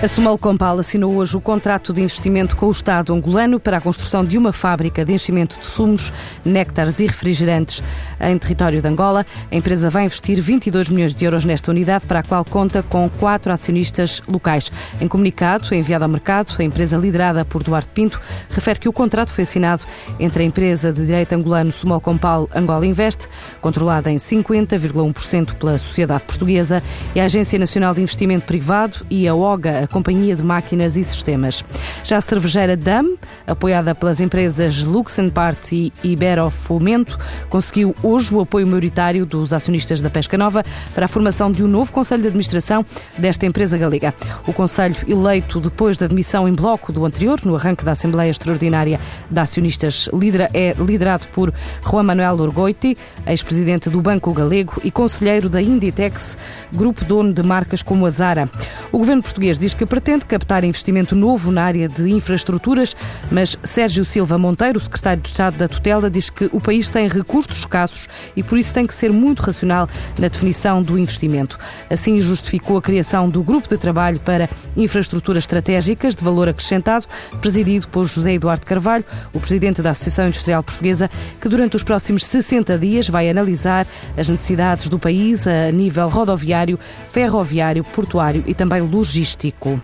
A Sumal Compal assinou hoje o contrato de investimento com o Estado angolano para a construção de uma fábrica de enchimento de sumos, néctares e refrigerantes em território de Angola. A empresa vai investir 22 milhões de euros nesta unidade, para a qual conta com quatro acionistas locais. Em comunicado enviado ao mercado, a empresa liderada por Duarte Pinto refere que o contrato foi assinado entre a empresa de direito angolano Sumal Compal Angola Invest, controlada em 50,1% pela sociedade portuguesa, e a Agência Nacional de Investimento Privado e a OGA, Companhia de Máquinas e Sistemas. Já a cervejeira DAM, apoiada pelas empresas Luxenpart e Ibero Fomento, conseguiu hoje o apoio maioritário dos acionistas da Pesca Nova para a formação de um novo Conselho de Administração desta empresa galega. O Conselho, eleito depois da demissão em bloco do anterior, no arranque da Assembleia Extraordinária de Acionistas, é liderado por Juan Manuel Orgoiti, ex-presidente do Banco Galego e conselheiro da Inditex, grupo dono de marcas como a Zara. O governo português diz que pretende captar investimento novo na área de infraestruturas, mas Sérgio Silva Monteiro, secretário de Estado da Tutela, diz que o país tem recursos escassos e por isso tem que ser muito racional na definição do investimento. Assim, justificou a criação do Grupo de Trabalho para Infraestruturas Estratégicas de Valor Acrescentado, presidido por José Eduardo Carvalho, o presidente da Associação Industrial Portuguesa, que durante os próximos 60 dias vai analisar as necessidades do país a nível rodoviário, ferroviário, portuário e também logístico.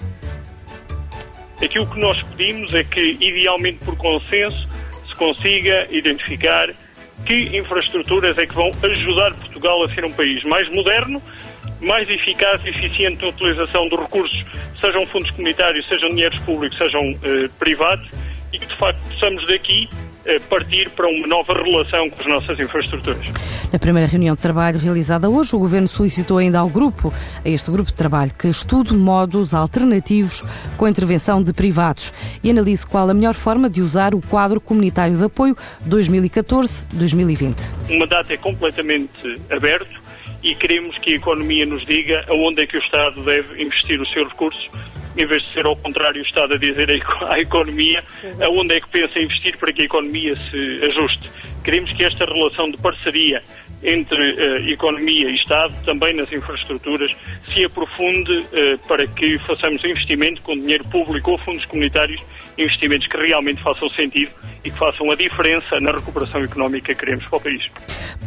Aquilo que nós pedimos é que, idealmente por consenso, se consiga identificar que infraestruturas é que vão ajudar Portugal a ser um país mais moderno, mais eficaz e eficiente na utilização dos recursos, sejam fundos comunitários, sejam dinheiros públicos, sejam eh, privados, e que de facto possamos daqui eh, partir para uma nova relação com as nossas infraestruturas. Na primeira reunião de trabalho realizada hoje, o Governo solicitou ainda ao grupo, a este grupo de trabalho, que estude modos alternativos com a intervenção de privados e analise qual a melhor forma de usar o quadro comunitário de apoio 2014-2020. O mandato é completamente aberto e queremos que a economia nos diga aonde é que o Estado deve investir os seus recursos em vez de ser ao contrário o Estado a dizer à economia aonde é que pensa investir para que a economia se ajuste. Queremos que esta relação de parceria entre uh, economia e Estado, também nas infraestruturas, se aprofunde uh, para que façamos investimento com dinheiro público ou fundos comunitários, investimentos que realmente façam sentido e que façam a diferença na recuperação económica que queremos para o país.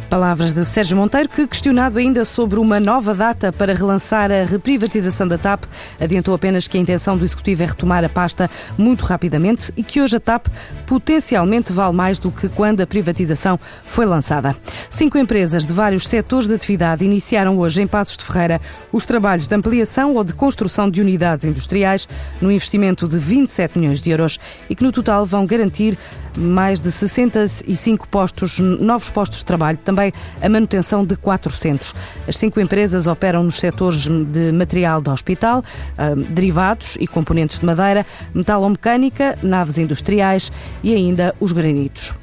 Palavras de Sérgio Monteiro, que, questionado ainda sobre uma nova data para relançar a reprivatização da TAP, adiantou apenas que a intenção do Executivo é retomar a pasta muito rapidamente e que hoje a TAP potencialmente vale mais do que quando a privatização foi lançada. Cinco empresas de vários setores de atividade iniciaram hoje em Passos de Ferreira os trabalhos de ampliação ou de construção de unidades industriais no investimento de 27 milhões de euros e que no total vão garantir mais de 65 postos, novos postos de trabalho, também a manutenção de 400. As cinco empresas operam nos setores de material de hospital, ah, derivados e componentes de madeira, metalomecânica, naves industriais e ainda os granitos.